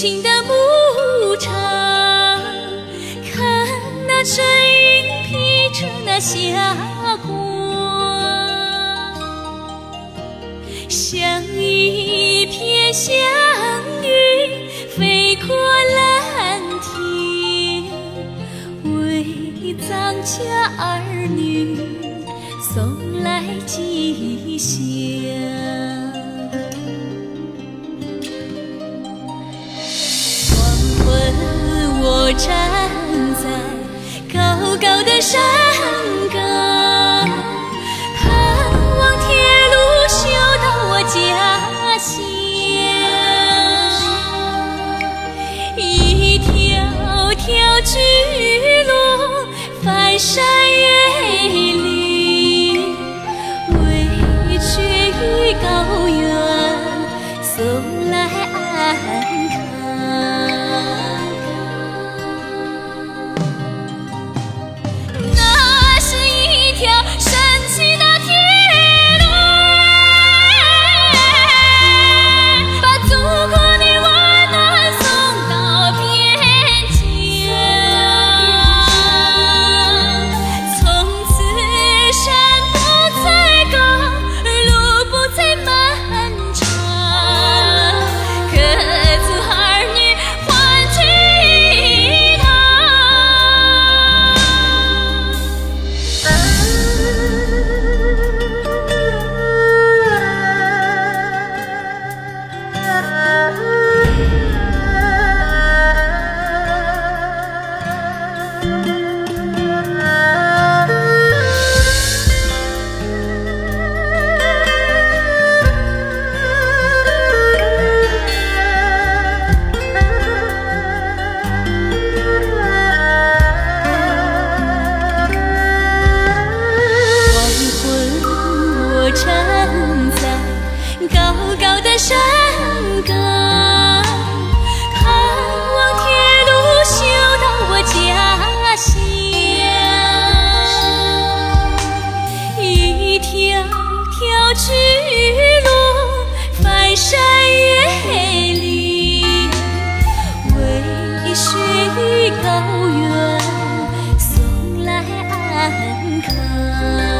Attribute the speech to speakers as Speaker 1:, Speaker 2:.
Speaker 1: 青的牧场，看那身影披着那霞光，像一片祥云飞过蓝天，为藏家儿女送来吉祥。我站在高高的山岗盼望铁路修到我家乡。一条条巨龙翻山巨鹿翻山越岭为雪域高原送来安康。